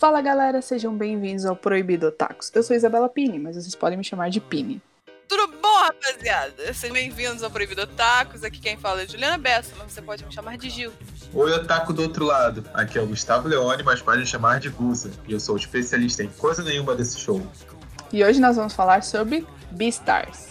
Fala galera, sejam bem-vindos ao Proibido Otakus. Eu sou Isabela Pini, mas vocês podem me chamar de Pini. Tudo bom, rapaziada? Sejam bem-vindos ao Proibido Otakus. Aqui quem fala é Juliana Bessa, mas você pode me chamar de Gil. Oi, Otaku do outro lado. Aqui é o Gustavo Leone, mas pode me chamar de Gusa. E eu sou especialista em coisa nenhuma desse show. E hoje nós vamos falar sobre Beastars.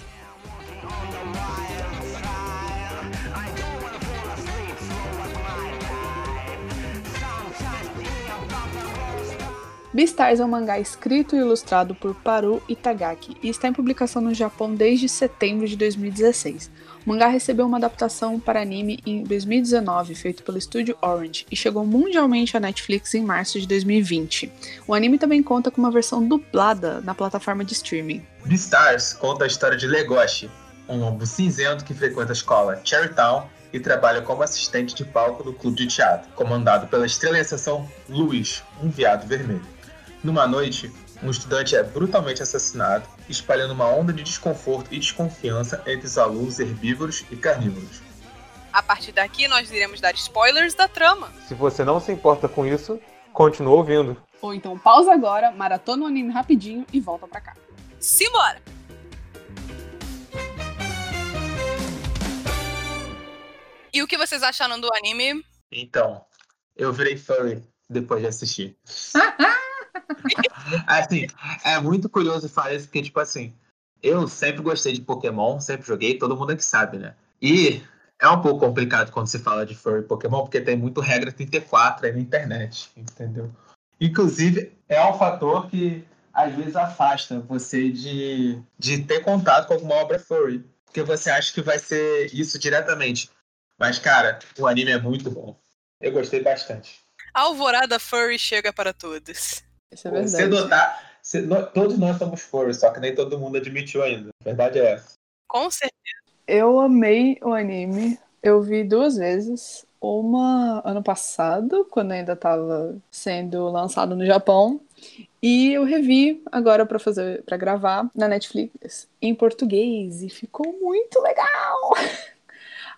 Beastars é um mangá escrito e ilustrado por Paru Itagaki e está em publicação no Japão desde setembro de 2016. O mangá recebeu uma adaptação para anime em 2019, feito pelo estúdio Orange, e chegou mundialmente à Netflix em março de 2020. O anime também conta com uma versão dublada na plataforma de streaming. Beastars conta a história de Legoshi, um lobo cinzento que frequenta a escola Cherrytown e trabalha como assistente de palco no clube de teatro, comandado pela estrela em ascensão Luiz, um viado vermelho. Numa noite, um estudante é brutalmente assassinado, espalhando uma onda de desconforto e desconfiança entre os alunos herbívoros e carnívoros. A partir daqui, nós iremos dar spoilers da trama. Se você não se importa com isso, continua ouvindo. Ou então pausa agora, maratona o anime rapidinho e volta pra cá. Simbora! E o que vocês acharam do anime? Então, eu virei furry depois de assistir. assim, é muito curioso falar isso, porque, tipo assim, eu sempre gostei de Pokémon, sempre joguei, todo mundo aqui sabe, né? E é um pouco complicado quando se fala de furry Pokémon, porque tem muito regra 34 aí na internet, entendeu? Inclusive, é um fator que às vezes afasta você de, de ter contato com alguma obra furry. Porque você acha que vai ser isso diretamente. Mas, cara, o anime é muito bom. Eu gostei bastante. Alvorada furry chega para todos. Isso é verdade. Cedo todos nós somos furry, só que nem todo mundo admitiu ainda. A verdade é essa. Com certeza. Eu amei o anime. Eu vi duas vezes. Uma ano passado, quando ainda estava sendo lançado no Japão. E eu revi agora para fazer, para gravar na Netflix em português e ficou muito legal.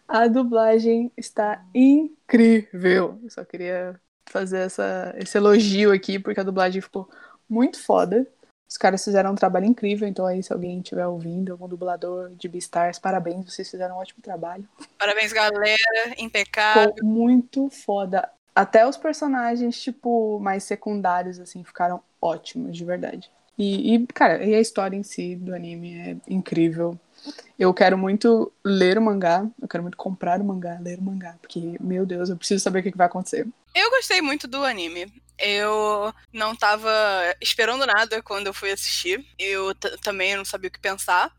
A dublagem está incrível. Eu só queria fazer essa, esse elogio aqui porque a dublagem ficou muito foda. Os caras fizeram um trabalho incrível, então aí se alguém estiver ouvindo, algum dublador de Beastars, parabéns, vocês fizeram um ótimo trabalho. Parabéns, galera. Impecável. Ficou muito foda. Até os personagens, tipo, mais secundários, assim, ficaram ótimos, de verdade. E, e, cara, e a história em si do anime é incrível. Eu quero muito ler o mangá, eu quero muito comprar o mangá, ler o mangá, porque, meu Deus, eu preciso saber o que vai acontecer. Eu gostei muito do anime. Eu não tava esperando nada quando eu fui assistir. Eu também não sabia o que pensar.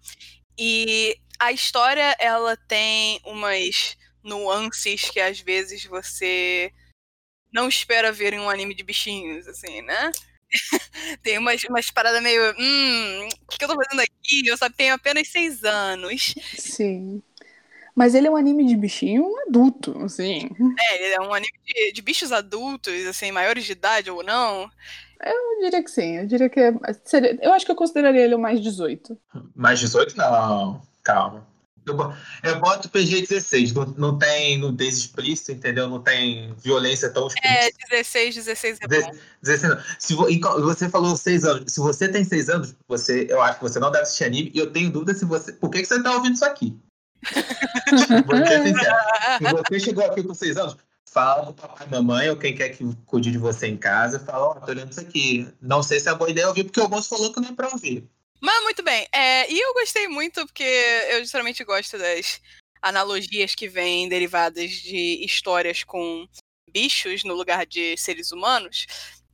E a história, ela tem umas nuances que às vezes você não espera ver em um anime de bichinhos, assim, né? tem umas, umas paradas meio. Hum, o que, que eu tô fazendo aqui? Eu só tenho apenas seis anos. Sim. Mas ele é um anime de bichinho adulto, assim. É, ele é um anime de, de bichos adultos, assim, maiores de idade ou não. Eu diria que sim, eu diria que é, seria, eu acho que eu consideraria ele o mais 18. Mais 18? Não, calma. Eu, eu boto PG-16, não, não tem nudez explícita, entendeu? Não tem violência tão É, explícita. 16, 16 é bom. 16 não. Se vo- você falou 6 anos. Se você tem 6 anos, você, eu acho que você não deve assistir anime. E eu tenho dúvida se você. Por que, que você tá ouvindo isso aqui? Vou ser sincero. Se você chegou aqui com 6 anos, fala pro papai e mamãe ou quem quer que cuide de você em casa. Fala, ó, tô olhando isso aqui. Não sei se é boa ideia ouvir, porque o moço falou que não é pra ouvir. Mas muito bem. É, e eu gostei muito porque eu geralmente gosto das analogias que vêm derivadas de histórias com bichos no lugar de seres humanos.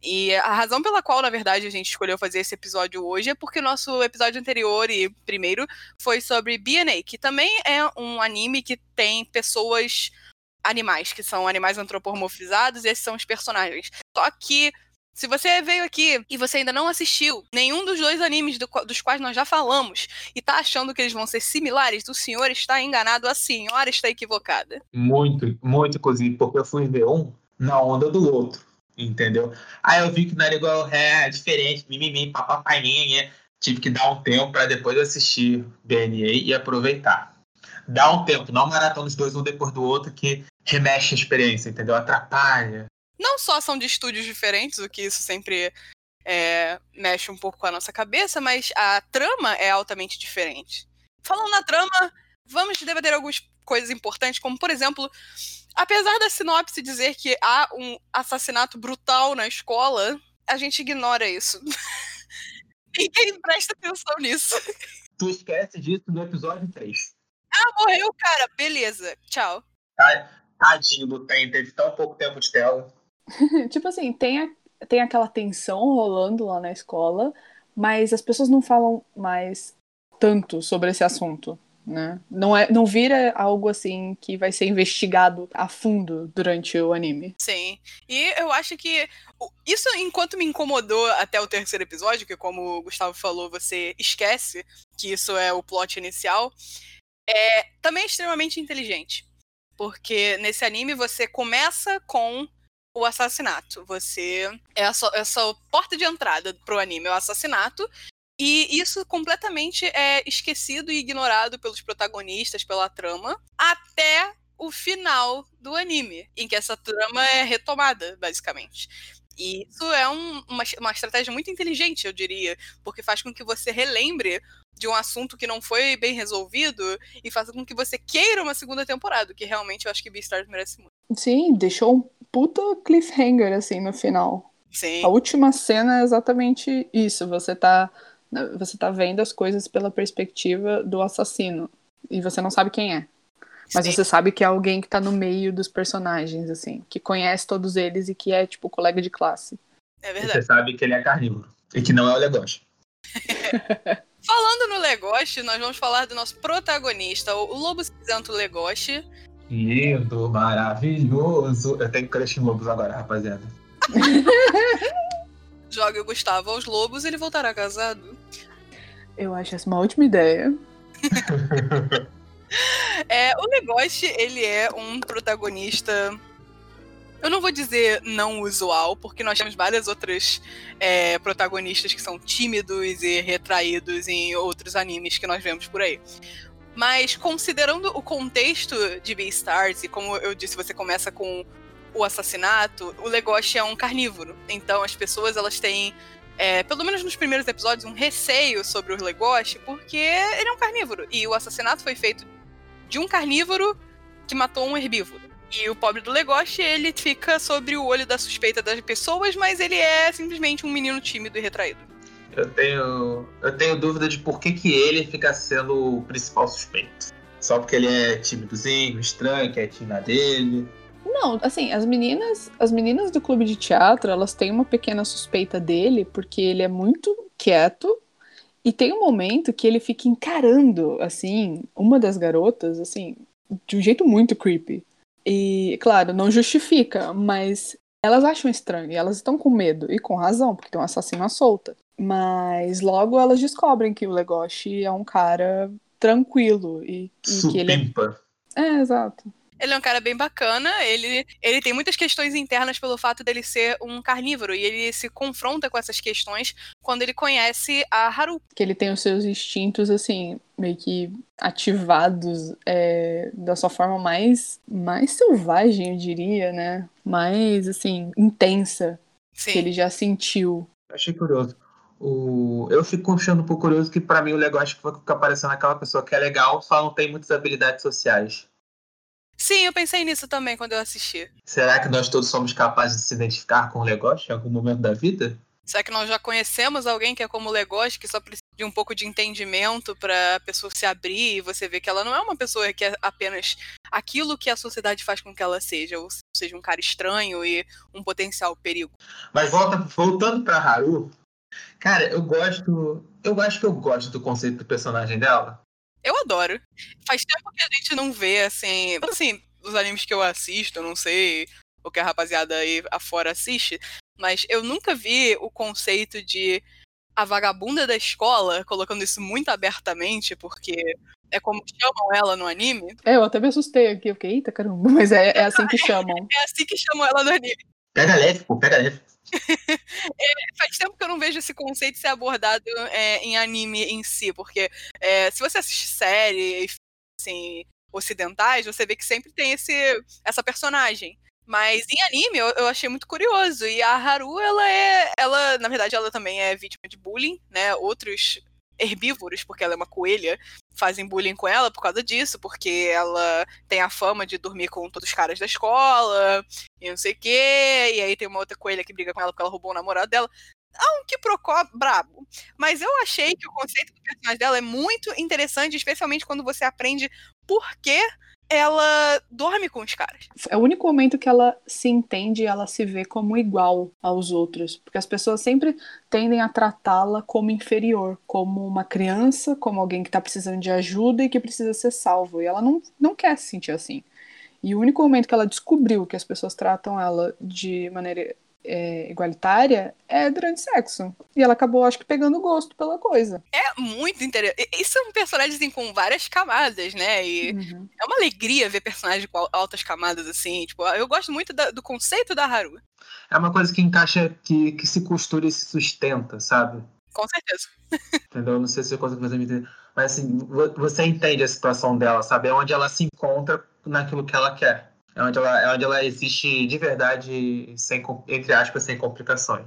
E a razão pela qual, na verdade, a gente escolheu fazer esse episódio hoje é porque o nosso episódio anterior e primeiro foi sobre BNA, que também é um anime que tem pessoas animais, que são animais antropomorfizados, e esses são os personagens. Só que se você veio aqui e você ainda não assistiu nenhum dos dois animes do dos quais nós já falamos e tá achando que eles vão ser similares, o senhor está enganado, a senhora está equivocada. Muito, muito, inclusive, porque eu fui ver um na onda do outro, entendeu? Aí eu vi que não era igual, é, diferente, mimimi, papapai, nhenhenhé. Tive que dar um tempo para depois assistir BNA e aproveitar. Dá um tempo, não maratona os dois um depois do outro, que remexe a experiência, entendeu? Atrapalha. Não só são de estúdios diferentes, o que isso sempre é, mexe um pouco com a nossa cabeça, mas a trama é altamente diferente. Falando na trama, vamos debater algumas coisas importantes, como por exemplo, apesar da sinopse dizer que há um assassinato brutal na escola, a gente ignora isso. Ninguém presta atenção nisso. Tu esquece disso no episódio 3. Ah, morreu, cara. Beleza. Tchau. Tadinho do Tem, teve tão pouco tempo de tela. tipo assim, tem, a, tem aquela tensão rolando lá na escola, mas as pessoas não falam mais tanto sobre esse assunto. Né? Não, é, não vira algo assim que vai ser investigado a fundo durante o anime. Sim. E eu acho que isso, enquanto me incomodou até o terceiro episódio, que como o Gustavo falou, você esquece que isso é o plot inicial, é também é extremamente inteligente. Porque nesse anime você começa com o assassinato. Você. É a sua, é porta de entrada pro anime, é o assassinato. E isso completamente é esquecido e ignorado pelos protagonistas, pela trama, até o final do anime, em que essa trama é retomada, basicamente. E isso é um, uma, uma estratégia muito inteligente, eu diria, porque faz com que você relembre de um assunto que não foi bem resolvido e faça com que você queira uma segunda temporada, que realmente eu acho que Beastars merece muito. Sim, deixou um puta cliffhanger, assim, no final. Sim. A última cena é exatamente isso. Você tá você tá vendo as coisas pela perspectiva do assassino. E você não sabe quem é. Mas Sim. você sabe que é alguém que tá no meio dos personagens, assim, que conhece todos eles e que é, tipo, colega de classe. É verdade. Você sabe que ele é carnívoro. E que não é o Legoshi. Falando no Legoshi, nós vamos falar do nosso protagonista, o Lobo Cinzento Legoshi. Lindo, maravilhoso. Eu tenho crush em lobos agora, rapaziada. Jogue o Gustavo aos lobos e ele voltará casado. Eu acho essa uma ótima ideia. é, o Legoshi, ele é um protagonista. Eu não vou dizer não usual, porque nós temos várias outras é, protagonistas que são tímidos e retraídos em outros animes que nós vemos por aí. Mas considerando o contexto de Beastars, e como eu disse, você começa com o assassinato, o Legoshi é um carnívoro. Então as pessoas elas têm, é, pelo menos nos primeiros episódios, um receio sobre o Legoshi, porque ele é um carnívoro. E o assassinato foi feito de um carnívoro que matou um herbívoro. E o pobre do Legoshi, ele fica sobre o olho da suspeita das pessoas, mas ele é simplesmente um menino tímido e retraído. Eu tenho, eu tenho dúvida de por que, que ele fica sendo o principal suspeito. Só porque ele é tímidozinho, estranho, quietinho na dele. Não, assim, as meninas, as meninas do clube de teatro, elas têm uma pequena suspeita dele, porque ele é muito quieto e tem um momento que ele fica encarando, assim, uma das garotas, assim, de um jeito muito creepy. E, claro, não justifica, mas elas acham estranho elas estão com medo, e com razão, porque tem um assassino à solta. Mas logo elas descobrem que o Legoshi é um cara tranquilo e, e que ele é... é, exato. Ele é um cara bem bacana, ele, ele tem muitas questões internas pelo fato dele ser um carnívoro, e ele se confronta com essas questões quando ele conhece a Haru. Que ele tem os seus instintos, assim, meio que ativados é, da sua forma mais, mais selvagem, eu diria, né? Mais, assim, intensa. Sim. Que ele já sentiu. Achei curioso. O... Eu fico achando um pouco curioso que, para mim, o legal acho que fica parecendo aquela pessoa que é legal, só não tem muitas habilidades sociais. Sim, eu pensei nisso também quando eu assisti. Será que nós todos somos capazes de se identificar com o Legoshi em algum momento da vida? Será que nós já conhecemos alguém que é como o Legoshi, que só precisa de um pouco de entendimento para a pessoa se abrir e você ver que ela não é uma pessoa que é apenas aquilo que a sociedade faz com que ela seja, ou seja, um cara estranho e um potencial perigo. Mas volta, voltando para Haru, cara, eu gosto, eu acho que eu gosto do conceito do personagem dela. Eu adoro. Faz tempo que a gente não vê, assim. Assim, os animes que eu assisto, não sei o que a rapaziada aí afora assiste, mas eu nunca vi o conceito de a vagabunda da escola, colocando isso muito abertamente, porque é como chamam ela no anime. É, eu até me assustei aqui, eu fiquei, eita caramba, mas é, é assim que chamam. é assim que chamam ela no anime. Pega leve, pô, pega leve. é, faz tempo que eu não vejo esse conceito ser abordado é, em anime em si, porque é, se você assiste série, assim, ocidentais, você vê que sempre tem esse, essa personagem. Mas em anime eu, eu, achei muito curioso. E a Haru, ela é. Ela, na verdade, ela também é vítima de bullying, né? Outros herbívoros, porque ela é uma coelha, fazem bullying com ela por causa disso, porque ela tem a fama de dormir com todos os caras da escola, e não sei o quê, e aí tem uma outra coelha que briga com ela porque ela roubou o namorado dela. Há um que procó brabo. Mas eu achei que o conceito do personagem dela é muito interessante, especialmente quando você aprende por que ela dorme com os caras. É o único momento que ela se entende e ela se vê como igual aos outros. Porque as pessoas sempre tendem a tratá-la como inferior, como uma criança, como alguém que está precisando de ajuda e que precisa ser salvo. E ela não, não quer se sentir assim. E o único momento que ela descobriu que as pessoas tratam ela de maneira é, igualitária é durante sexo. E ela acabou, acho que, pegando gosto pela coisa. É muito interessante. Isso é um personagem assim, com várias camadas, né? E uhum. é uma alegria ver personagens com altas camadas, assim. Tipo, eu gosto muito da, do conceito da Haru. É uma coisa que encaixa, que, que se costura e se sustenta, sabe? Com certeza. Entendeu? Não sei se eu consigo fazer me entender. Mas assim, você entende a situação dela, sabe? É onde ela se encontra naquilo que ela quer. É onde ela, é onde ela existe de verdade, sem, entre aspas, sem complicações.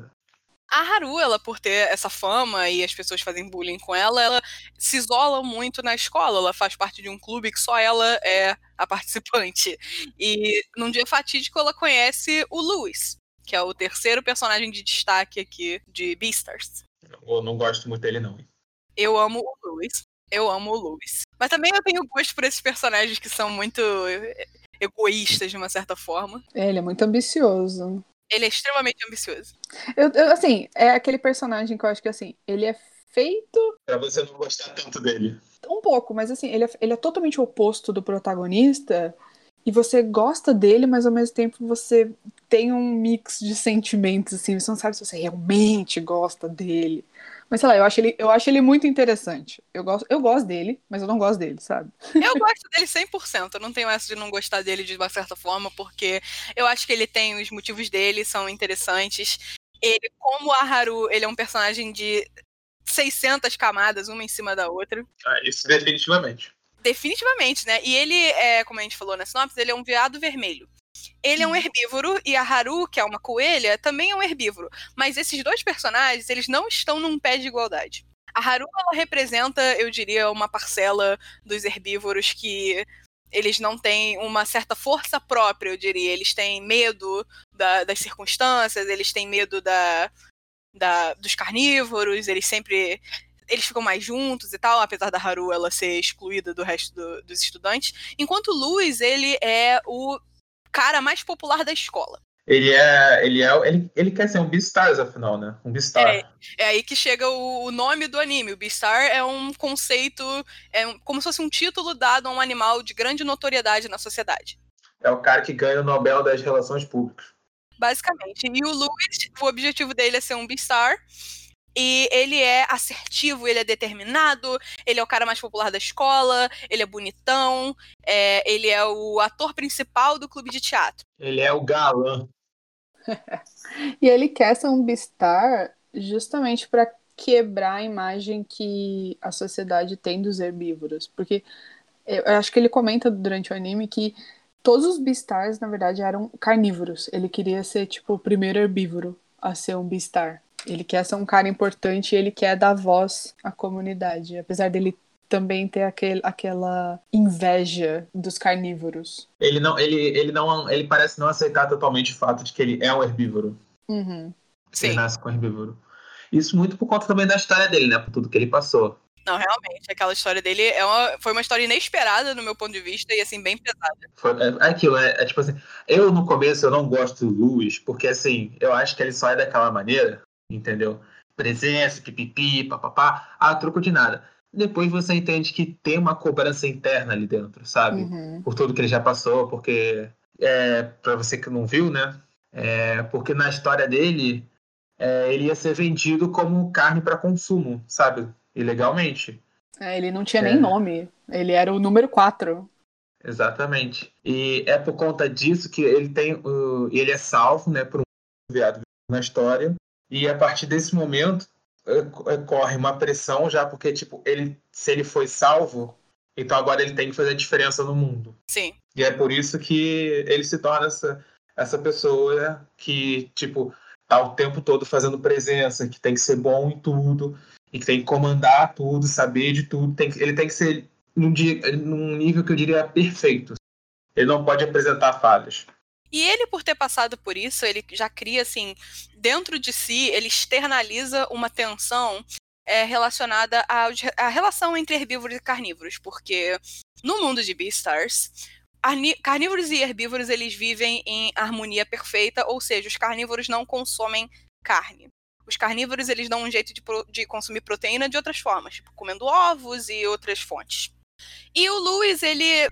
A Haru, ela, por ter essa fama e as pessoas fazem bullying com ela, ela se isola muito na escola. Ela faz parte de um clube que só ela é a participante. E num dia fatídico, ela conhece o Louis, que é o terceiro personagem de destaque aqui de Beastars. Eu não gosto muito dele, não. Eu amo o Louis. Eu amo o Louis. Mas também eu tenho gosto por esses personagens que são muito egoístas de uma certa forma. É, ele é muito ambicioso. Ele é extremamente ambicioso. Eu, eu, assim, é aquele personagem que eu acho que assim, ele é feito. Pra você não gostar tanto dele. Um pouco, mas assim, ele é, ele é totalmente o oposto do protagonista. E você gosta dele, mas ao mesmo tempo você tem um mix de sentimentos, assim, você não sabe se você realmente gosta dele. Mas sei lá, eu acho ele, eu acho ele muito interessante. Eu gosto, eu gosto dele, mas eu não gosto dele, sabe? Eu gosto dele 100%. Eu não tenho essa de não gostar dele de uma certa forma, porque eu acho que ele tem os motivos dele, são interessantes. Ele, como a Haru, ele é um personagem de 600 camadas, uma em cima da outra. Ah, isso definitivamente. Definitivamente, né? E ele, é, como a gente falou na sinopse, ele é um veado vermelho. Ele é um herbívoro e a Haru, que é uma coelha, também é um herbívoro. Mas esses dois personagens, eles não estão num pé de igualdade. A Haru, ela representa, eu diria, uma parcela dos herbívoros que eles não têm uma certa força própria, eu diria. Eles têm medo da, das circunstâncias, eles têm medo da, da, dos carnívoros, eles sempre eles ficam mais juntos e tal, apesar da Haru ela ser excluída do resto do, dos estudantes. Enquanto o Luz, ele é o cara mais popular da escola. Ele é. Ele é. Ele, ele quer ser um Beastars, afinal, né? Um Beastar. É, é aí que chega o, o, nome do anime. O Beastar é um conceito. É um, como se fosse um título dado a um animal de grande notoriedade na sociedade. É o cara que ganha o Nobel das Relações Públicas. Basicamente. E o Louis, o objetivo dele é ser um Beastar. E ele é assertivo, ele é determinado, ele é o cara mais popular da escola, ele é bonitão, é, ele é o ator principal do clube de teatro. Ele é o galã. e ele quer ser um Beastar justamente para quebrar a imagem que a sociedade tem dos herbívoros. Porque eu acho que ele comenta durante o anime que todos os Beastars, na verdade, eram carnívoros. Ele queria ser, tipo, o primeiro herbívoro a ser um Beastar. Ele quer ser um cara importante e ele quer dar voz à comunidade, apesar dele também ter aquele, aquela inveja dos carnívoros. Ele não, ele, ele não, ele parece não aceitar totalmente o fato de que ele é um herbívoro. Uhum. Sim. Ele nasce com herbívoro. Isso muito por conta também da história dele, né? Por tudo que ele passou. Não, realmente, aquela história dele é uma, foi uma história inesperada no meu ponto de vista e assim, bem pesada. Foi, é, é aquilo, é, é, tipo assim, eu no começo eu não gosto do Luiz, porque assim, eu acho que ele só é daquela maneira entendeu? Presença, pipipi, papapá, a troco de nada. Depois você entende que tem uma cobrança interna ali dentro, sabe? Uhum. Por tudo que ele já passou, porque, é, para você que não viu, né? É, porque na história dele, é, ele ia ser vendido como carne para consumo, sabe? Ilegalmente. É, ele não tinha nem é. nome. Ele era o número 4. Exatamente. E é por conta disso que ele tem. Uh, ele é salvo, né, por um viado na história. E a partir desse momento é, é, corre uma pressão já, porque, tipo, ele, se ele foi salvo, então agora ele tem que fazer a diferença no mundo. Sim. E é por isso que ele se torna essa, essa pessoa que, tipo, tá o tempo todo fazendo presença, que tem que ser bom em tudo, e que tem que comandar tudo, saber de tudo. Tem que, ele tem que ser num, dia, num nível que eu diria perfeito. Ele não pode apresentar falhas. E ele, por ter passado por isso, ele já cria, assim, dentro de si, ele externaliza uma tensão é, relacionada à, à relação entre herbívoros e carnívoros, porque no mundo de Beastars, carnívoros e herbívoros eles vivem em harmonia perfeita, ou seja, os carnívoros não consomem carne. Os carnívoros eles dão um jeito de, de consumir proteína de outras formas, tipo comendo ovos e outras fontes. E o Lewis, ele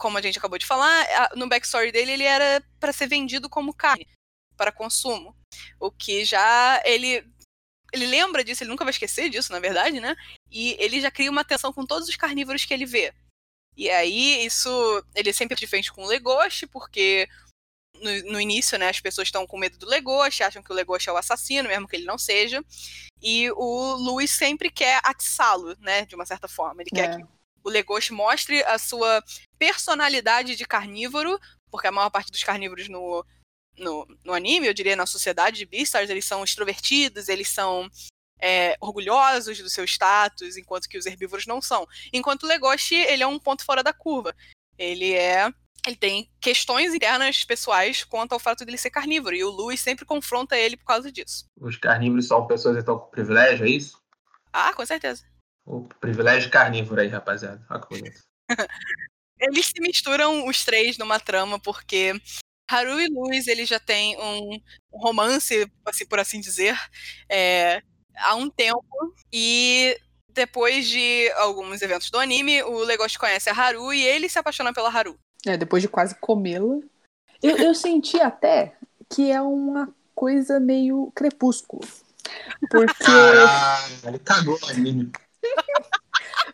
como a gente acabou de falar, no backstory dele ele era para ser vendido como carne para consumo. O que já ele ele lembra disso, ele nunca vai esquecer disso, na verdade, né? E ele já cria uma tensão com todos os carnívoros que ele vê. E aí isso ele é sempre diferente com o Legoshi, porque no, no, início, né, as pessoas estão com medo do Legoshi, acham que o Legoshi é o assassino, mesmo que ele não seja. E o Luiz sempre quer atiçá-lo, né, de uma certa forma. Ele é. quer que o Legoshi mostre a sua personalidade de carnívoro, porque a maior parte dos carnívoros no, no, no anime, eu diria na sociedade de Beastars, eles são extrovertidos, eles são é, orgulhosos do seu status, enquanto que os herbívoros não são. Enquanto o Legoshi, ele é um ponto fora da curva. Ele é ele tem questões internas pessoais quanto ao fato de ele ser carnívoro, e o Louis sempre confronta ele por causa disso. Os carnívoros são pessoas então com privilégio, é isso? Ah, com certeza. O privilégio carnívoro aí, rapaziada. Olha que bonito. Eles se misturam os três numa trama, porque Haru e Luz, eles já têm um romance, assim, por assim dizer, é, há um tempo. E depois de alguns eventos do anime, o Legoshi conhece a Haru e ele se apaixona pela Haru. É, depois de quase comê-la. Eu, eu senti até que é uma coisa meio crepúsculo. Porque. Ah, ele cagou o anime.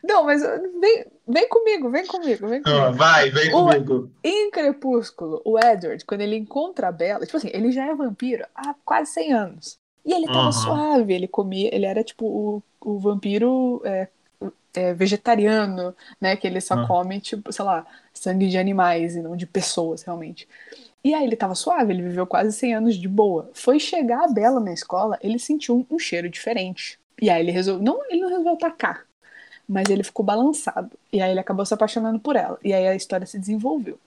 Não, mas vem, vem comigo, vem comigo, vem comigo. vai, vem o, comigo. Em Crepúsculo, o Edward, quando ele encontra a Bella, tipo assim, ele já é vampiro há quase 100 anos. E ele tava uhum. suave, ele comia, ele era tipo o, o vampiro é, é, vegetariano, né? Que ele só uhum. come, tipo, sei lá, sangue de animais e não de pessoas, realmente. E aí ele tava suave, ele viveu quase 100 anos de boa. Foi chegar a Bela na escola, ele sentiu um, um cheiro diferente. E aí ele resolveu. Não, ele não resolveu atacar. Mas ele ficou balançado. E aí ele acabou se apaixonando por ela. E aí a história se desenvolveu.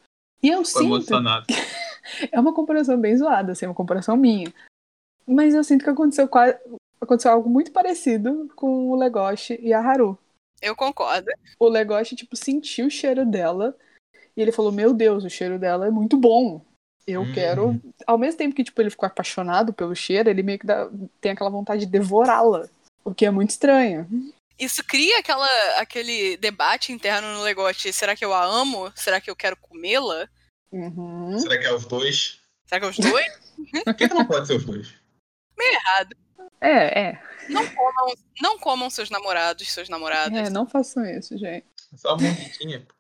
E eu Foi sinto. Emocionado. é uma comparação bem zoada, assim, uma comparação minha. Mas eu sinto que aconteceu quase. Aconteceu algo muito parecido com o Legoshi e a Haru. Eu concordo. O Legoshi, tipo, sentiu o cheiro dela. E ele falou: Meu Deus, o cheiro dela é muito bom. Eu hum. quero. Ao mesmo tempo que, tipo, ele ficou apaixonado pelo cheiro, ele meio que dá... tem aquela vontade de devorá-la. O que é muito estranho. Isso cria aquela, aquele debate interno no Legote. Será que eu a amo? Será que eu quero comê-la? Uhum. Será que é os dois? Será que é os dois? Por que não pode ser os dois? Meio errado. É, é. Não comam, não comam seus namorados, seus namoradas. É, não façam isso, gente. Só uma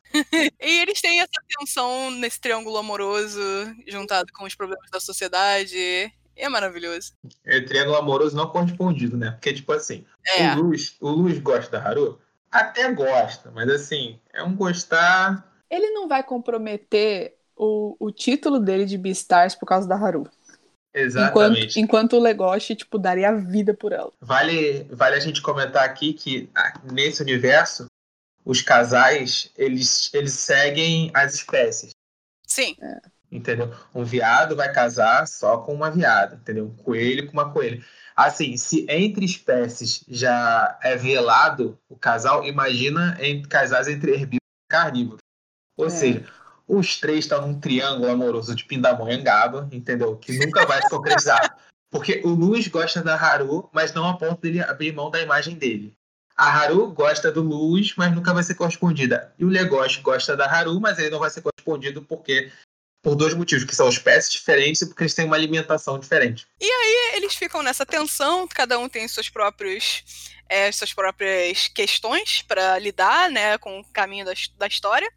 e eles têm essa tensão nesse triângulo amoroso, juntado com os problemas da sociedade é maravilhoso. É triângulo amoroso não correspondido, né? Porque, tipo assim, é. o, Luz, o Luz gosta da Haru? Até gosta, mas assim, é um gostar. Ele não vai comprometer o, o título dele de Beastars por causa da Haru. Exatamente. Enquanto, enquanto o Legoshi, tipo, daria a vida por ela. Vale, vale a gente comentar aqui que nesse universo, os casais, eles, eles seguem as espécies. Sim. É entendeu? Um viado vai casar só com uma viada, entendeu? Um coelho com uma coelha. Assim, se entre espécies já é velado o casal, imagina entre casais entre herbívoros e carnívoros. Ou é. seja, os três estão num triângulo amoroso de Pindamonhangaba, entendeu? Que nunca vai se concretizar. Porque o Luz gosta da Haru, mas não a ponto dele abrir mão da imagem dele. A Haru gosta do Luz, mas nunca vai ser correspondida. E o Legoshi gosta da Haru, mas ele não vai ser correspondido porque por dois motivos, que são espécies diferentes e porque eles têm uma alimentação diferente. E aí eles ficam nessa tensão, cada um tem seus próprios é, suas próprias questões para lidar né, com o caminho da, da história.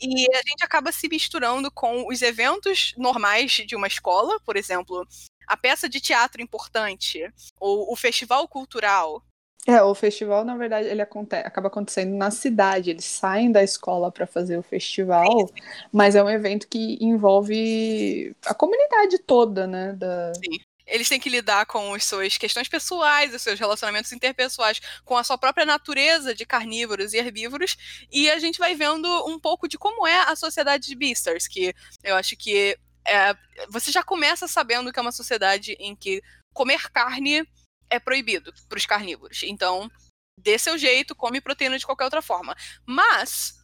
E a gente acaba se misturando com os eventos normais de uma escola, por exemplo, a peça de teatro importante, ou o festival cultural, É, o festival, na verdade, ele aconte acaba acontecendo na cidade. Eles saem da escola para fazer o festival, mas é um evento que envolve a comunidade toda, né? Da... Sim. Eles têm que lidar com as suas questões pessoais, os seus relacionamentos interpessoais, com a sua própria natureza de carnívoros e herbívoros, e a gente vai vendo um pouco de como é a sociedade de Beastars, que eu acho que é, você já começa sabendo que é uma sociedade em que comer carne é proibido para os carnívoros. Então, dê seu jeito, come proteína de qualquer outra forma. Mas,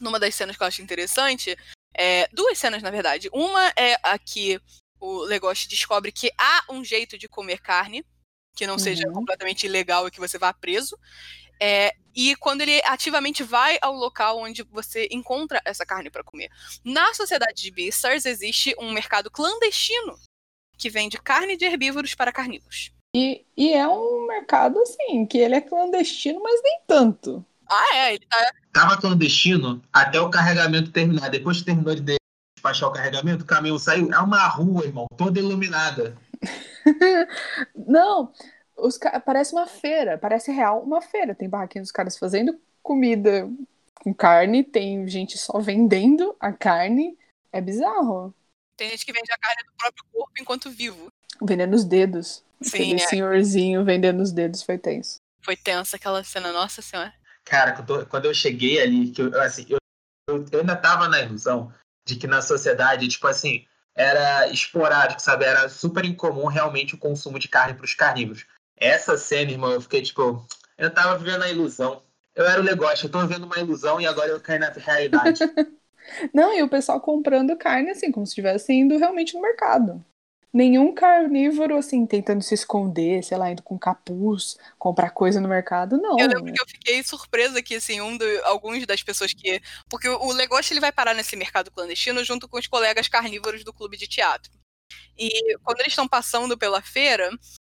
numa das cenas que eu acho interessante, é, duas cenas, na verdade. Uma é a que o Legoshi descobre que há um jeito de comer carne, que não uhum. seja completamente ilegal e que você vá preso. É, e quando ele ativamente vai ao local onde você encontra essa carne para comer. Na sociedade de Beastars existe um mercado clandestino que vende carne de herbívoros para carnívoros. E, e é um mercado, assim, que ele é clandestino, mas nem tanto. Ah, é? Ele tá... Tava clandestino até o carregamento terminar. Depois que terminou de despachar o carregamento, o caminhão saiu. É uma rua, irmão, toda iluminada. Não, os, parece uma feira, parece real uma feira. Tem barraquinha dos caras fazendo comida com carne, tem gente só vendendo a carne. É bizarro. Tem gente que vende a carne do próprio corpo enquanto vivo. Vendendo os dedos. Sim, Aquele é. senhorzinho vendendo os dedos foi tenso. Foi tensa aquela cena, nossa senhora. Cara, quando eu cheguei ali, que eu, assim, eu, eu ainda tava na ilusão de que na sociedade, tipo assim, era esporádico, sabe? Era super incomum realmente o consumo de carne para os carnívoros. Essa cena, irmão, eu fiquei tipo, eu tava vivendo a ilusão. Eu era o negócio, eu tô vivendo uma ilusão e agora eu caí na realidade. Não, e o pessoal comprando carne assim, como se estivesse indo realmente no mercado nenhum carnívoro, assim, tentando se esconder, sei lá, indo com capuz, comprar coisa no mercado, não. Eu lembro que eu fiquei surpresa que, assim, um do, alguns das pessoas que. Porque o negócio ele vai parar nesse mercado clandestino junto com os colegas carnívoros do clube de teatro. E quando eles estão passando pela feira,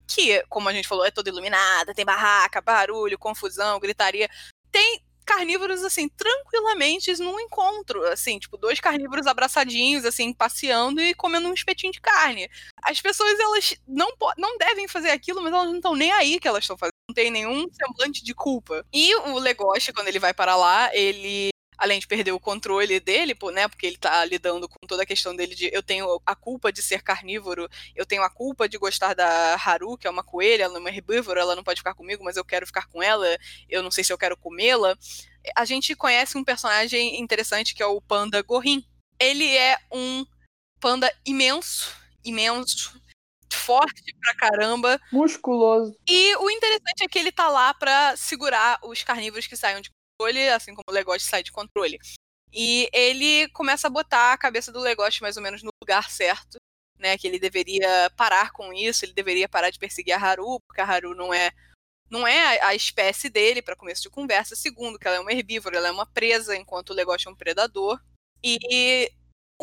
que, como a gente falou, é toda iluminada, tem barraca, barulho, confusão, gritaria. Tem carnívoros, assim, tranquilamente num encontro, assim, tipo, dois carnívoros abraçadinhos, assim, passeando e comendo um espetinho de carne. As pessoas, elas não, não devem fazer aquilo, mas elas não estão nem aí que elas estão fazendo. Não tem nenhum semblante de culpa. E o Legoshi, quando ele vai para lá, ele além de perder o controle dele, né, porque ele tá lidando com toda a questão dele de eu tenho a culpa de ser carnívoro, eu tenho a culpa de gostar da Haru, que é uma coelha, ela é uma herbívora, ela não pode ficar comigo, mas eu quero ficar com ela, eu não sei se eu quero comê-la. A gente conhece um personagem interessante que é o Panda Gorin. Ele é um panda imenso, imenso, forte pra caramba. Musculoso. E o interessante é que ele tá lá pra segurar os carnívoros que saiam de controle, assim como o Legoshi sai de controle. E ele começa a botar a cabeça do Legoshi mais ou menos no lugar certo, né? Que ele deveria parar com isso, ele deveria parar de perseguir a Haru, porque a Haru não é não é a, espécie dele para começo de conversa. Segundo, que ela é uma herbívora, ela é uma presa, enquanto o Legoshi é um predador. E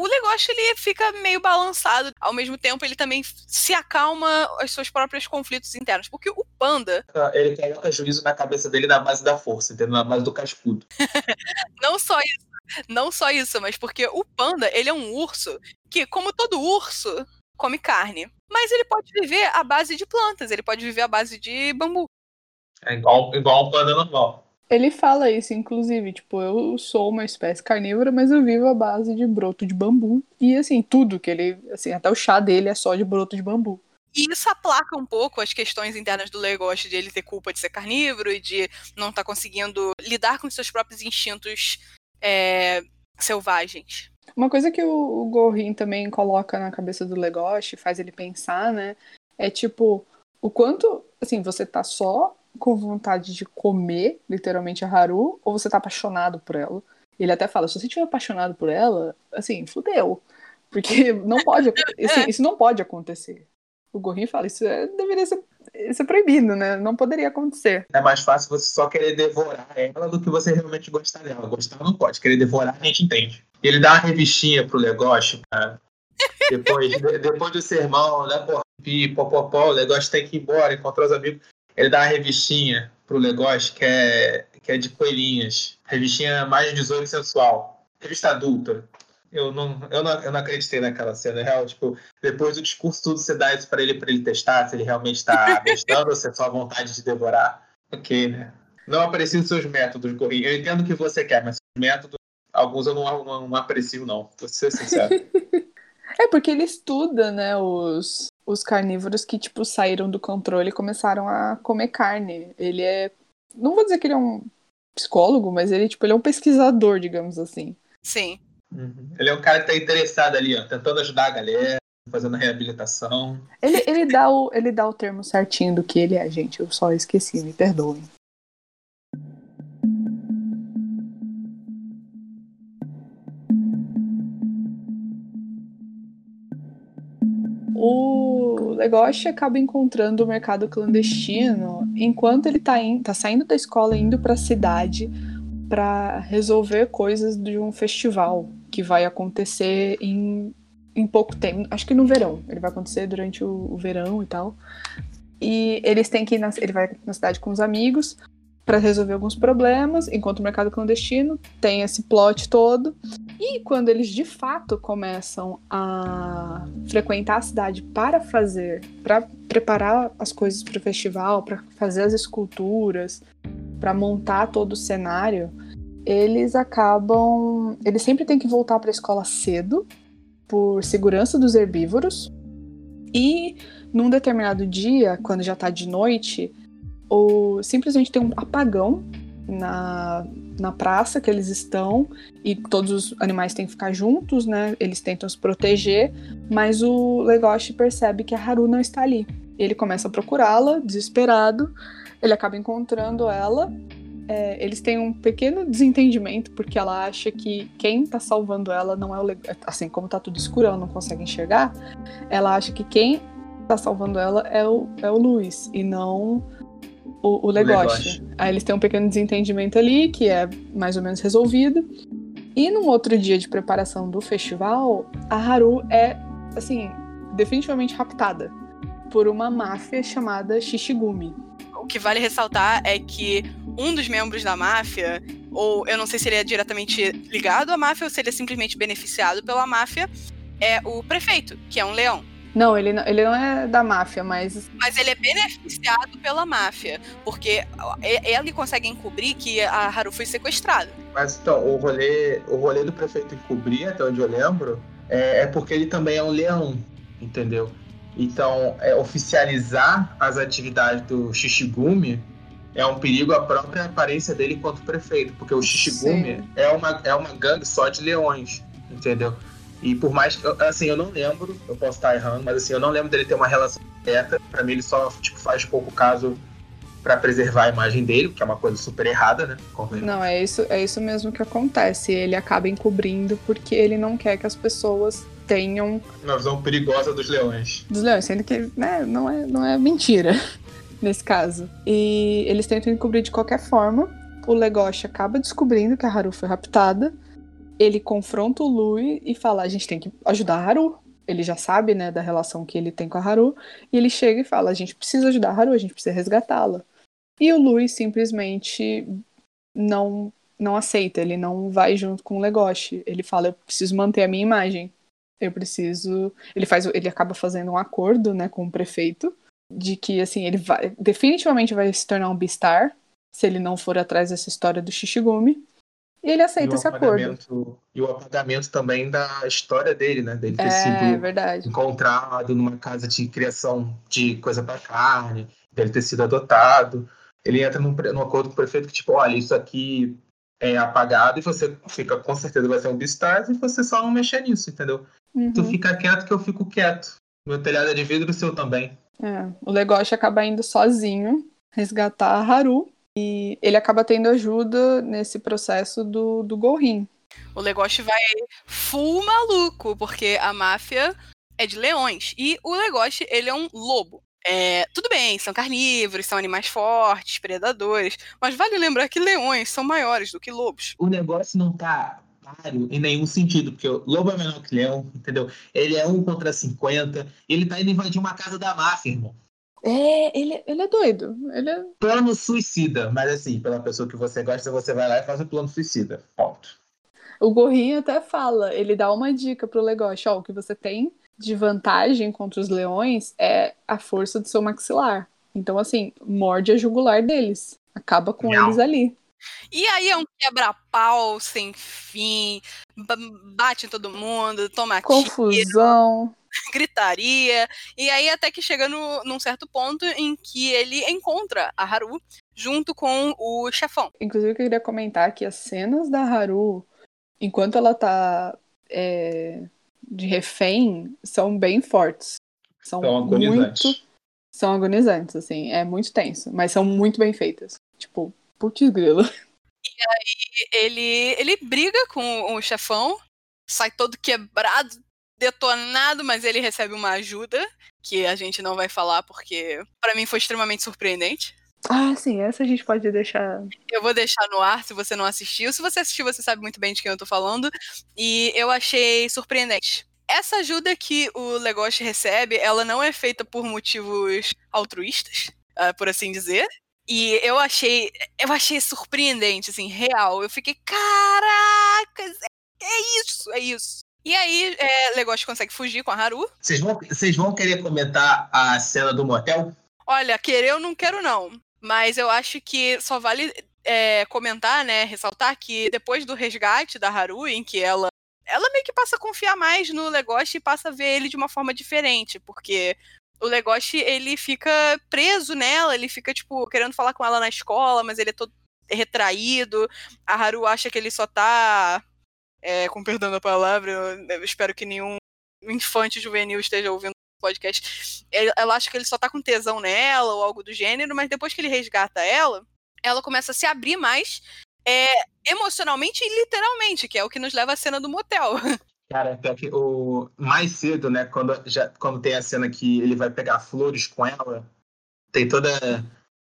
o negócio ele fica meio balançado. Ao mesmo tempo, ele também se acalma os seus próprios conflitos internos. Porque o panda. Ah, ele coloca juízo na cabeça dele na base da força, entendeu? Na base do cascudo. não só isso. Não só isso, mas porque o panda, ele é um urso que, como todo urso, come carne. Mas ele pode viver à base de plantas, ele pode viver à base de bambu. É igual, igual um panda normal. Ele fala isso, inclusive, tipo, eu sou uma espécie carnívora, mas eu vivo à base de broto de bambu. E assim, tudo que ele, assim, até o chá dele é só de broto de bambu. E isso aplaca um pouco as questões internas do Legoshi de ele ter culpa de ser carnívoro e de não estar tá conseguindo lidar com seus próprios instintos é, selvagens. Uma coisa que o, o Gorin também coloca na cabeça do Legoshi, faz ele pensar, né? É tipo, o quanto, assim, você tá só com vontade de comer, literalmente, a Haru, ou você tá apaixonado por ela. Ele até fala, se você estiver apaixonado por ela, assim, fudeu. Porque não pode, assim, isso não pode acontecer. O Gorin fala, isso é, deveria ser, isso é proibido, né? Não poderia acontecer. É mais fácil você só querer devorar ela do que você realmente gostar dela. Gostar não pode, querer devorar a gente entende. Ele dá uma revistinha pro negócio, cara. Depois, de, depois do sermão, né, porra, pipopopó, o negócio tem que ir embora, encontrar os amigos ele dá uma revistinha pro negócio que é, que é de coelhinhas. Revistinha mais 18 sensual. Revista adulta. Eu não, eu, não, eu não acreditei naquela cena. É real, tipo, depois do discurso tudo, você dá isso pra ele para ele testar se ele realmente está gostando ou se é só vontade de devorar. Ok, né? Não aprecio seus métodos, Gorrinho. Eu entendo o que você quer, mas os métodos, alguns eu não, não, não aprecio, não. Vou ser sincero. É porque ele estuda, né, os, os carnívoros que, tipo, saíram do controle e começaram a comer carne. Ele é. Não vou dizer que ele é um psicólogo, mas ele, tipo, ele é um pesquisador, digamos assim. Sim. Uhum. Ele é um cara que tá interessado ali, ó, tentando ajudar a galera, fazendo a reabilitação. Ele, ele, dá o, ele dá o termo certinho do que ele é, gente. Eu só esqueci, me perdoem. O Legoshi acaba encontrando o mercado clandestino enquanto ele tá, in, tá saindo da escola indo pra cidade para resolver coisas de um festival que vai acontecer em, em pouco tempo. Acho que no verão. Ele vai acontecer durante o, o verão e tal. E eles têm que ir na, ele vai na cidade com os amigos para resolver alguns problemas, enquanto o mercado clandestino tem esse plot todo. E quando eles de fato começam a frequentar a cidade para fazer, para preparar as coisas para o festival, para fazer as esculturas, para montar todo o cenário, eles acabam, eles sempre têm que voltar para a escola cedo por segurança dos herbívoros. E num determinado dia, quando já está de noite, ou simplesmente tem um apagão na, na praça que eles estão e todos os animais têm que ficar juntos, né? Eles tentam se proteger, mas o Legoshi percebe que a Haru não está ali. Ele começa a procurá-la, desesperado. Ele acaba encontrando ela. É, eles têm um pequeno desentendimento porque ela acha que quem tá salvando ela não é o Legoshi. Assim, como tá tudo escuro, ela não consegue enxergar. Ela acha que quem tá salvando ela é o, é o Luiz e não o, o Legoshi. Aí eles têm um pequeno desentendimento ali, que é mais ou menos resolvido. E num outro dia de preparação do festival, a Haru é, assim, definitivamente raptada por uma máfia chamada Shishigumi. O que vale ressaltar é que um dos membros da máfia, ou eu não sei se ele é diretamente ligado à máfia ou se ele é simplesmente beneficiado pela máfia, é o prefeito, que é um leão. Não, ele não, ele não é da máfia, mas. Mas ele é beneficiado pela máfia, porque ele consegue encobrir que a Haru foi sequestrada. Mas então, o rolê, o rolê do prefeito encobrir, até onde eu lembro, é, é porque ele também é um leão, entendeu? Então, é, oficializar as atividades do Shishigumi é um perigo à própria aparência dele enquanto prefeito, porque o Shishigumi é uma, é uma gangue só de leões, entendeu? E por mais que, assim, eu não lembro, eu posso estar errando, mas assim, eu não lembro dele ter uma relação direta. Pra mim, ele só tipo, faz pouco caso para preservar a imagem dele, que é uma coisa super errada, né? Não, é isso, é isso mesmo que acontece. Ele acaba encobrindo porque ele não quer que as pessoas tenham. Uma visão perigosa dos leões. Dos leões, sendo que né, não, é, não é mentira nesse caso. E eles tentam encobrir de qualquer forma. O Legoshi acaba descobrindo que a Haru foi raptada ele confronta o Lui e fala: a gente tem que ajudar a Haru. Ele já sabe, né, da relação que ele tem com a Haru. E ele chega e fala: a gente precisa ajudar a Haru, a gente precisa resgatá-la. E o Lui simplesmente não não aceita, ele não vai junto com o Legoshi. Ele fala: eu preciso manter a minha imagem. Eu preciso. Ele faz, ele acaba fazendo um acordo, né, com o prefeito de que assim ele vai definitivamente vai se tornar um Beastar se ele não for atrás dessa história do Shishigumi. E ele aceita e esse acordo. E o apagamento também da história dele, né? Dele ter é, sido verdade. encontrado numa casa de criação de coisa para carne, dele ter sido adotado. Ele entra num, num acordo com o prefeito que, tipo, olha, isso aqui é apagado e você fica, com certeza, vai ser um Beastars e você só não mexer nisso, entendeu? Uhum. Tu fica quieto que eu fico quieto. Meu telhado é de vidro, o seu também. É, o Legoshi acaba indo sozinho resgatar a Haru e ele acaba tendo ajuda nesse processo do, do Gorin. O Legoshi vai full maluco, porque a máfia é de leões. E o Legoshi, ele é um lobo. É, tudo bem, são carnívoros, são animais fortes, predadores, mas vale lembrar que leões são maiores do que lobos. O negócio não tá páreo em nenhum sentido, porque o lobo é menor que leão, entendeu? Ele é um contra 50, ele tá indo invadir uma casa da máfia, irmão. É, ele, ele é doido. Ele é... Plano suicida, mas assim, pela pessoa que você gosta, você vai lá e faz o plano suicida. Ponto. O Gorrinho até fala, ele dá uma dica pro Legoshi, ó, o que você tem de vantagem contra os leões é a força do seu maxilar. Então, assim, morde a jugular deles. Acaba com Miau. eles ali. E aí é um quebra-pau sem fim, ba- bate em todo mundo, toma tiro, Confusão. gritaria. E aí até que chega no, num certo ponto em que ele encontra a Haru junto com o chefão. Inclusive, eu queria comentar que as cenas da Haru, enquanto ela tá é, de refém, são bem fortes. São, São agonizantes. muito. São agonizantes, assim. É muito tenso. Mas são muito bem feitas. Tipo, putz grilo. E ele, ele briga com o chefão, sai todo quebrado, detonado, mas ele recebe uma ajuda, que a gente não vai falar porque pra mim foi extremamente surpreendente. Ah, sim, essa a gente pode deixar. Eu vou deixar no ar se você não assistiu. Se você assistiu, você sabe muito bem de quem eu tô falando. E eu achei surpreendente. Essa ajuda que o Legoshi recebe, ela não é feita por motivos altruístas, ah, por assim dizer. E eu achei, eu achei surpreendente, assim, real. Eu fiquei, caracas, é isso, é isso. E aí, é, Legoshi consegue fugir com a Haru. Vocês vão, vocês vão querer comentar a cena do motel? Olha, querer eu não quero, não. Mas eu acho que só vale é, comentar, né? Ressaltar que depois do resgate da Haru, em que ela. Ela meio que passa a confiar mais no Legoshi e passa a ver ele de uma forma diferente, porque o Legoshi, ele fica preso nela, ele fica, tipo, querendo falar com ela na escola, mas ele é todo retraído. A Haru acha que ele só tá. É, com perdão da palavra, eu- espero que nenhum infante juvenil esteja ouvindo o podcast ela acha que ele só tá com tesão nela ou algo do gênero, mas depois que ele resgata ela, ela começa a se abrir mais é, emocionalmente e literalmente, que é o que nos leva à cena do motel. Cara, até que o mais cedo, né, quando, já, quando tem a cena que ele vai pegar flores com ela, tem toda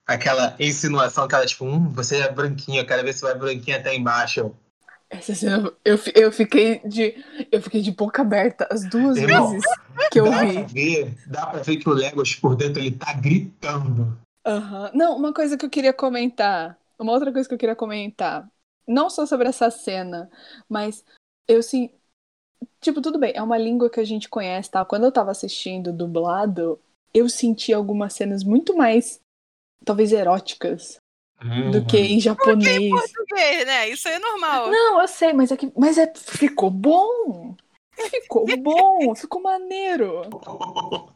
aquela insinuação ela, tipo, hum, você é branquinha, eu quero ver se vai branquinha até embaixo. Eu, Essa cena, eu, eu fiquei de. Eu fiquei de boca aberta as duas Irmão, vezes que eu dá vi. pra ver, dá pra ver que o Legos por dentro ele tá gritando. Aham. Não, uma coisa que eu queria comentar. Uma outra coisa que eu queria comentar. Não só sobre essa cena, mas eu sim. Tipo, tudo bem, é uma língua que a gente conhece, tá? Quando eu tava assistindo dublado, eu senti algumas cenas muito mais, talvez, eróticas do que em japonês. Português, né? Isso é normal. Não, eu sei, mas é que. Mas é, ficou bom! Ficou bom, ficou maneiro.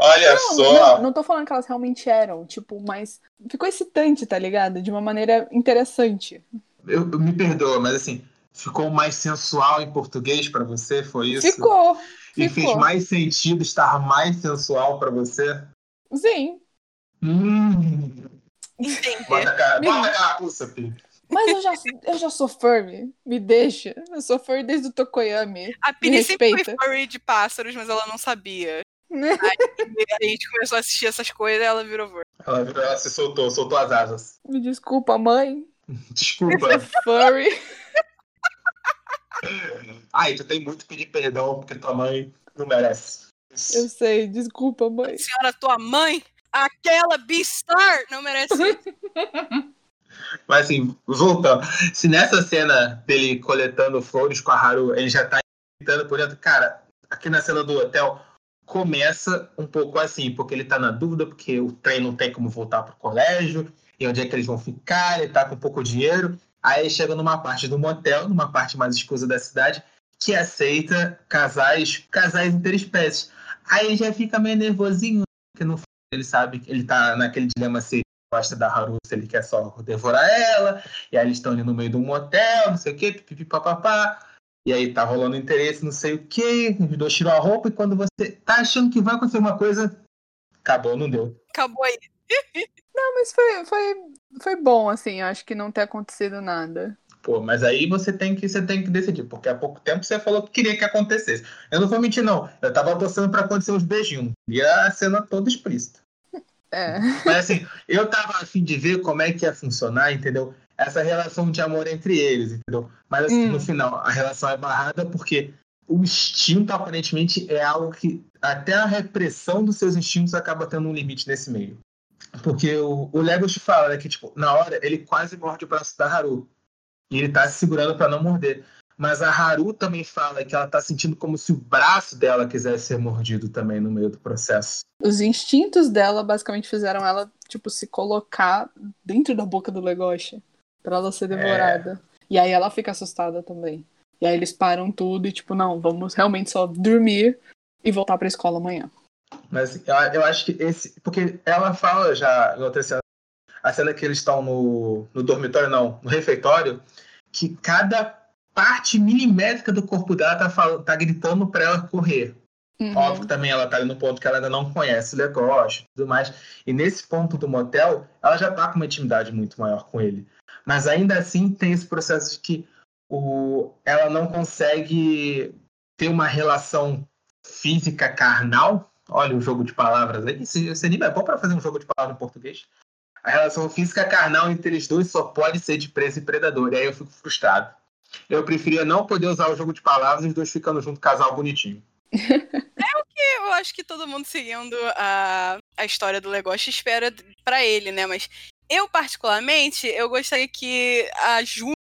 Olha Não, não, não tô falando que elas realmente eram, tipo, mas ficou excitante, tá ligado? De uma maneira interessante. Eu, eu- me perdoa, mas assim, ficou mais sensual em português pra você? Foi isso? Ficou, E ficou. fez mais sentido estar mais sensual pra você? sim. Hum. Entendi. Bota a cara, bota a carapuça. Mas eu já, eu já sou furry, me deixa. Eu sou furry desde o Tokoyami. A Pini sempre foi furry de pássaros, mas ela não sabia. Né? E a gente começou a assistir essas coisas e ela virou furry. Ela, virou- ela se soltou, soltou as asas. Me desculpa, mãe. Desculpa. Furry. Ai, tu tem muito que pedir perdão porque tua mãe não merece. Eu sei, desculpa, mãe. Senhora, tua mãe, aquela Beastar, não merece. Mas assim, voltando. Se nessa cena dele coletando flores com a Haru, ele já tá gritando por dentro, cara, aqui na cena do hotel começa um pouco assim, porque ele tá na dúvida, porque o trem não tem como voltar pro colégio, e onde é que eles vão ficar, ele tá com pouco dinheiro. Aí ele chega numa parte do motel, numa parte mais escusa da cidade, que aceita casais, casais interespécies. Aí ele já fica meio nervosinho, no fundo ele sabe que ele tá naquele dilema se ele gosta da Haru, se ele quer só devorar ela, e aí eles estão ali no meio de um motel, não sei o quê, pipipi papapá. E aí tá rolando interesse, não sei o quê, os dois tiram a roupa, e quando você tá achando que vai acontecer uma coisa, acabou, não deu. Acabou aí. Não, mas foi, foi, foi bom, assim. Acho que não ter acontecido nada. Pô, mas aí você tem que você tem que decidir, porque há pouco tempo você falou que queria que acontecesse. Eu não vou mentir, não. Eu tava torcendo pra acontecer uns beijinhos. E a cena toda explícita. É. Mas assim, eu tava a fim de ver como é que ia funcionar, entendeu? Essa relação de amor entre eles, entendeu? Mas assim, Hum. no final, a relação é barrada porque o instinto, aparentemente, é algo que até a repressão dos seus instintos acaba tendo um limite nesse meio. Porque o, o Legos te fala, né, que tipo, na hora ele quase morde o braço da Haru. E ele tá se segurando pra não morder. Mas a Haru também fala que ela tá sentindo como se o braço dela quisesse ser mordido também no meio do processo. Os instintos dela basicamente fizeram ela, tipo, se colocar dentro da boca do Legoshi pra ela ser devorada. É. E aí ela fica assustada também. E aí eles param tudo e, tipo, não, vamos realmente só dormir e voltar pra escola amanhã. Mas eu, acho que esse. Porque ela fala já em outra cena, a cena que eles estão no, no dormitório, não, no refeitório, que cada parte milimétrica do corpo dela tá, tá gritando para ela correr. Uhum. Óbvio que também ela tá ali no ponto que ela ainda não conhece o negócio e tudo mais. E nesse ponto do motel, ela já tá com uma intimidade muito maior com ele. Mas ainda assim tem esse processo de que o, ela não consegue ter uma relação física carnal. Olha o jogo de palavras aí. Esse, esse anime é bom para fazer um jogo de palavras em português. A relação física carnal entre eles dois só pode ser de presa e predador. E aí eu fico frustrado. Eu preferia não poder usar o jogo de palavras e os dois ficando junto, casal bonitinho. é o que eu acho que todo mundo seguindo a, a história do Legoshi espera para ele, né? Mas eu, particularmente, eu gostaria que a Juno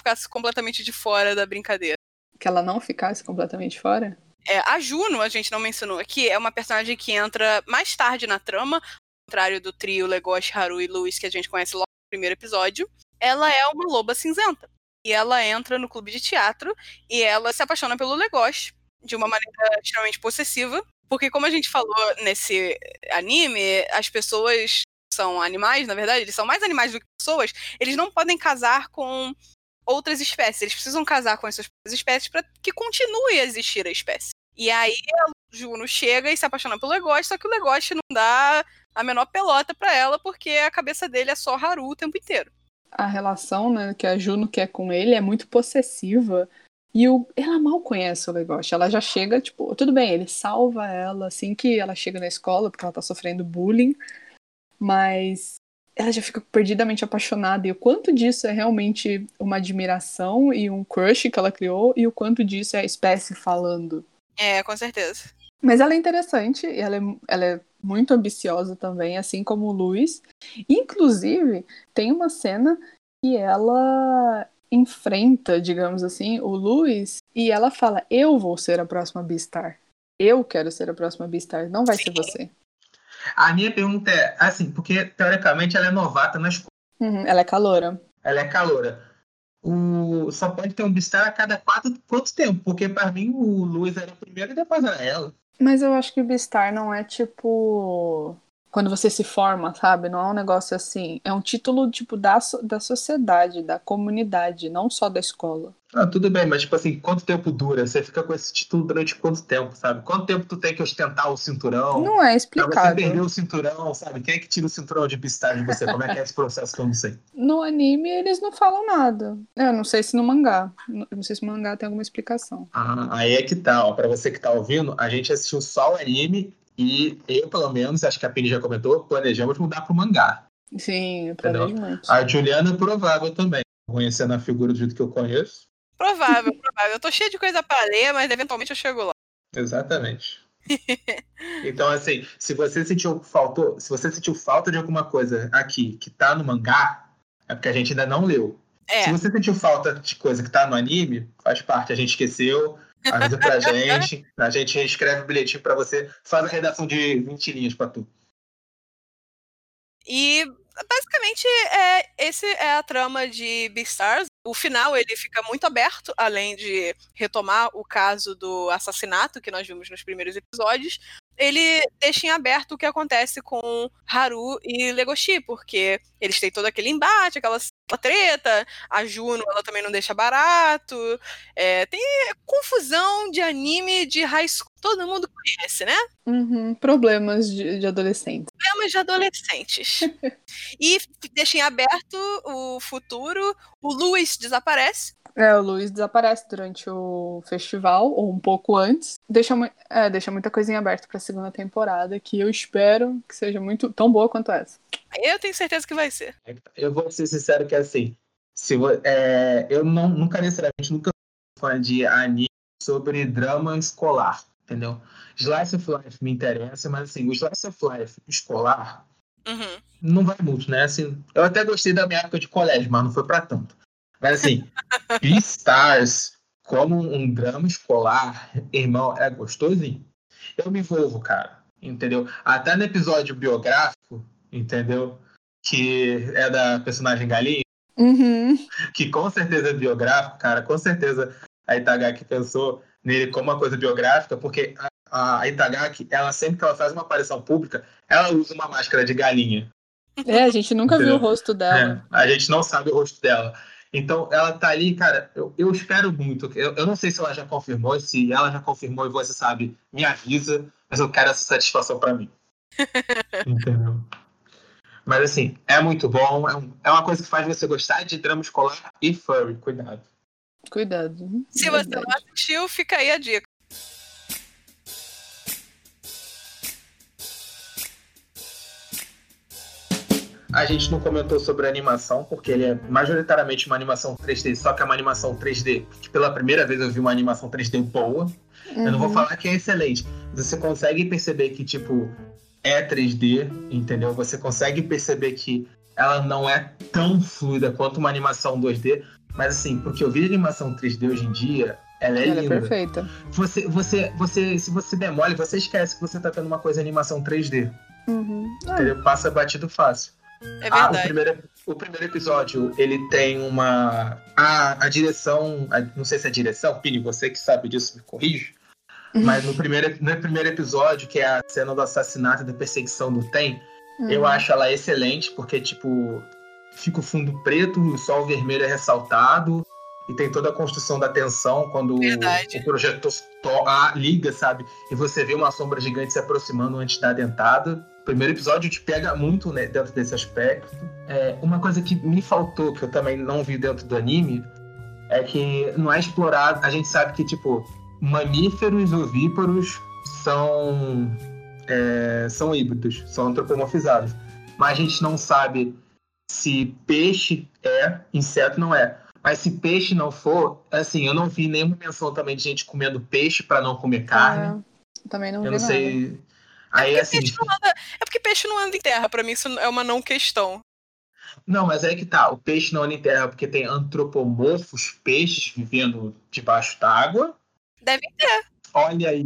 ficasse completamente de fora da brincadeira. Que ela não ficasse completamente fora? É, a Juno, a gente não mencionou aqui, é uma personagem que entra mais tarde na trama, contrário do trio Legoshi, Haru e Luis, que a gente conhece logo no primeiro episódio. Ela é uma loba cinzenta e ela entra no clube de teatro e ela se apaixona pelo Legoshi de uma maneira extremamente possessiva, porque como a gente falou nesse anime, as pessoas são animais, na verdade, eles são mais animais do que pessoas, eles não podem casar com outras espécies, eles precisam casar com essas espécies para que continue a existir a espécie. E aí a Juno chega e se apaixona pelo Legoshi, só que o Legoshi não dá a menor pelota para ela porque a cabeça dele é só Haru o tempo inteiro a relação né, que a Juno quer com ele é muito possessiva. E o, ela mal conhece o Legoshi. Ela já chega, tipo, tudo bem, ele salva ela assim que ela chega na escola, porque ela tá sofrendo bullying. Mas ela já fica perdidamente apaixonada. E o quanto disso é realmente uma admiração e um crush que ela criou, e o quanto disso é a espécie falando. É, com certeza. Mas ela é interessante, e ela é, ela é muito ambiciosa também, assim como o Luiz. Inclusive, tem uma cena que ela enfrenta, digamos assim, o Luiz e ela fala: Eu vou ser a próxima Beastar. Eu quero ser a próxima Beastar, não vai Sim. ser você. A minha pergunta é assim, porque teoricamente ela é novata na escola. Uhum, ela é caloura. Ela é caloura. O... Só pode ter um Beastar a cada quatro, quanto tempo? Porque para mim o Luiz era o primeiro e depois era ela. Mas eu acho que o Beastar não é tipo quando você se forma, sabe? Não é um negócio assim. É um título, tipo, da, da sociedade, da comunidade, não só da escola. Ah, tudo bem, mas, tipo assim, quanto tempo dura? Você fica com esse título durante quanto tempo, sabe? Quanto tempo tu tem que ostentar o cinturão? Não é explicado. Pra você perder o cinturão, sabe? Quem é que tira o cinturão de pistar de você? Como é que é esse processo que eu não sei? No anime, eles não falam nada. Eu não sei se no mangá. Eu não sei se no mangá tem alguma explicação. Ah, aí é que tá, ó. Pra você que tá ouvindo, a gente assistiu só o anime e eu, pelo menos, acho que a Penny já comentou, planejamos mudar para o mangá. Sim, eu planejo muito. A Juliana é provável também, conhecendo a figura do jeito que eu conheço. Provável, provável. Eu tô cheio de coisa para ler, mas eventualmente eu chego lá. Exatamente. então, assim, se você sentiu faltou, se você sentiu falta de alguma coisa aqui que tá no mangá, é porque a gente ainda não leu. É. Se você sentiu falta de coisa que tá no anime, faz parte, a gente esqueceu, Avisa pra gente, a gente escreve o bilhetinho pra você, faz a redação de 20 linhas pra tu. E basicamente é, esse é a trama de Beastars. O final ele fica muito aberto, além de retomar o caso do assassinato que nós vimos nos primeiros episódios. Ele deixa em aberto o que acontece com Haru e Legoshi, porque eles têm todo aquele embate, aquela treta, a Juno ela também não deixa barato. É, tem confusão de anime de high school, todo mundo conhece, né? Uhum, problemas de, de adolescentes. Problemas de adolescentes. e deixa em aberto o futuro. O Luis desaparece. É, o Luiz desaparece durante o festival, ou um pouco antes. Deixa, é, deixa muita coisinha aberta pra segunda temporada, que eu espero que seja muito tão boa quanto essa. Eu tenho certeza que vai ser. Eu vou ser sincero que assim, se, é, eu não, nunca necessariamente nunca fui fã de anime sobre drama escolar, entendeu? Slice of Life me interessa, mas assim, o Slice of Life escolar uhum. não vai muito, né? Assim, eu até gostei da minha época de colégio, mas não foi para tanto. Mas assim, Beastars como um drama escolar, irmão, é gostosinho. Eu me envolvo, cara, entendeu? Até no episódio biográfico, entendeu? Que é da personagem Galinha, Uhum. que com certeza é biográfico, cara, com certeza a Itagaki pensou nele como uma coisa biográfica, porque a, a Itagaki, ela sempre que ela faz uma aparição pública, ela usa uma máscara de galinha. É, a gente nunca viu o Entendeu? rosto dela. É, a gente não sabe o rosto dela. Então, ela tá ali, cara, eu, eu espero muito. Eu, eu não sei se ela já confirmou, se ela já confirmou e você sabe, me avisa, mas eu quero essa satisfação pra mim. Entendeu? Mas assim, é muito bom, é, um- é uma coisa que faz você gostar de drama escolar e furry, cuidado. Cuidado. Se você não assistiu, fica aí a dica. A gente não comentou sobre a animação, porque ele é majoritariamente uma animação 3D, só que é uma animação 3D, que pela primeira vez eu vi uma animação 3D boa. Eu não vou Uhum. falar que é excelente. Você consegue perceber que, tipo, é 3D, entendeu? Você consegue perceber que ela não é tão fluida quanto uma animação 2D. Mas assim, porque eu vi animação 3D hoje em dia, ela é Ela é linda. perfeita. você, você, você, se você demole, você esquece que você tá tendo uma coisa animação 3D. Uhum. Entendeu? Passa batido fácil. É Ah, o verdade. primeiro, o primeiro episódio, ele tem uma. A, a direção. a- não sei se é direção, Pini, você que sabe disso, me corrige. Mas no primeiro, no primeiro episódio, que é a cena do assassinato e da perseguição do Tem, eu uhum. acho ela excelente, porque, tipo, fica o fundo preto, o sol vermelho é ressaltado, e tem toda a construção da tensão quando o, Verdade. o projetor to- liga, sabe? E você vê uma sombra gigante se aproximando antes da dentada. O primeiro episódio te pega muito né, dentro desse aspecto. É, uma coisa que me faltou, que eu também não vi dentro do anime, é que não é explorado. A gente sabe que, tipo, mamíferos ovíparos são, é, são híbridos, são antropomorfizados. Mas a gente não sabe se peixe é, inseto não é. Mas se peixe não for, assim, eu não vi nenhuma menção também de gente comendo peixe para não comer carne. É, também não eu vi não nada. sei. Aí, assim, Peixe não anda- É porque peixe não anda em terra, pra mim isso é uma não questão. Não, mas é que tá. O peixe não anda em terra porque tem antropomorfos peixes vivendo debaixo d'água. Deve Olha aí,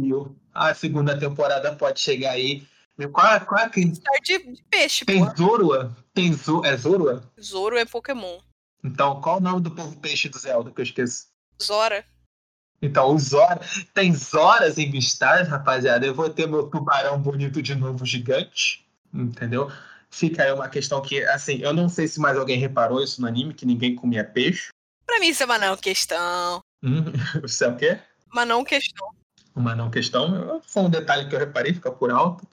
a segunda temporada pode chegar aí. Qual, é- qual é que de, de peixe, tem porra. Zorua? Tem Zo, é Zorua? Zoro é Pokémon. Então, qual o nome do povo peixe do Zelda que eu esqueço? Zora. Então, os Zora. Tem Zoras em Vistas, rapaziada. Eu vou ter meu tubarão bonito de novo gigante. Entendeu? Fica aí uma questão que, assim, eu não sei se mais alguém reparou isso no anime, que ninguém comia peixe. Pra mim isso é uma não questão. Hum, isso é o quê? Uma não questão. Uma não questão. Foi um detalhe que eu reparei, fica por alto.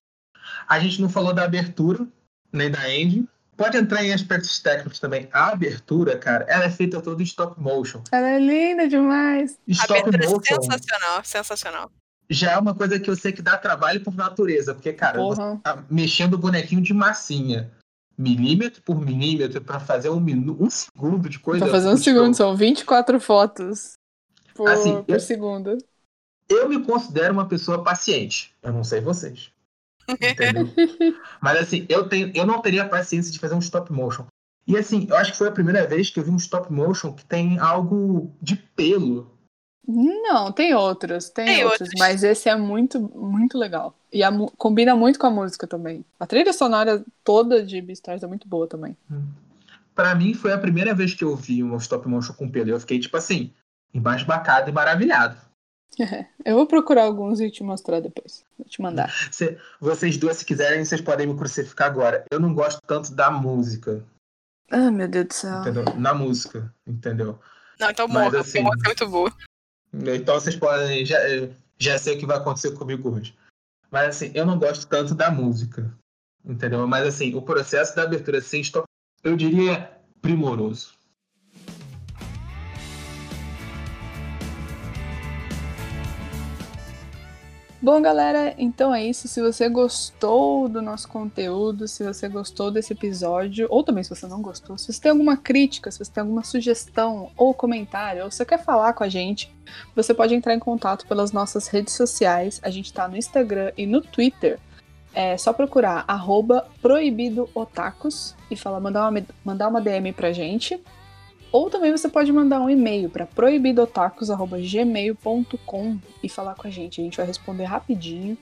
A gente não falou da abertura, nem da ending. Pode entrar em aspectos técnicos também. A abertura, cara, ela é feita toda em stop motion. Ela é linda demais. A Stop abertura é motion sensacional, sensacional. já é uma coisa que eu sei que dá trabalho por natureza, porque, cara, você tá mexendo o bonequinho de massinha, milímetro por milímetro, pra fazer um, minu um segundo de coisa. Pra fazer um Tipo, segundo, são 24 fotos por, Assim, por eu- segundo. Eu me considero uma pessoa paciente. Eu não sei vocês. Entendeu? Mas assim, eu, tenho, eu não teria paciência de fazer um stop motion. E assim, eu acho que foi a primeira vez que eu vi um stop motion que tem algo de pelo. Não, tem outros, tem, Tem outros, outros. mas esse é muito, muito legal. E a combina muito com a música também. A trilha sonora toda de Beastars é muito boa também. Pra mim, foi a primeira vez que eu vi um stop motion com pelo. Eu fiquei, tipo assim, embasbacado e maravilhado. Eu vou procurar alguns e te mostrar depois. Vou te mandar. Cê- vocês duas, se quiserem, vocês podem me crucificar agora. Eu não gosto tanto da música, Ah, meu Deus do céu. entendeu? Na música, entendeu? Não, então Mas, morra, assim, porque a música é muito boa. Então vocês podem. Já, já sei o que vai acontecer comigo hoje. Mas assim, eu não gosto tanto da música. Entendeu? Mas assim, o processo da abertura sem stop, eu diria primoroso. Bom, galera, então é isso. Se você gostou do nosso conteúdo, se você gostou desse episódio, ou também se você não gostou, se você tem alguma crítica, se você tem alguma sugestão ou comentário, ou se você quer falar com a gente, você pode entrar em contato pelas nossas redes sociais. A gente tá no Instagram e no Twitter. É só procurar arroba proibidootakus e falar, mandar uma, mandar uma DM pra gente. Ou também você pode mandar um e-mail para proibidotacos.gmail.com e falar com a gente. A gente vai responder rapidinho.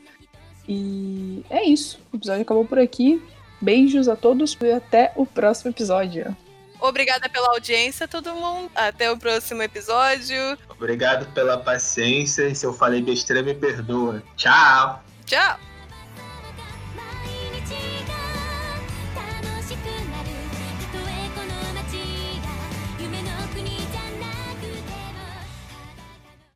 E é isso. O episódio acabou por aqui. Beijos a todos e até o próximo episódio. Obrigada pela audiência, todo mundo. Até o próximo episódio. Obrigado pela paciência. E se eu falei besteira, me perdoa. Tchau. Tchau.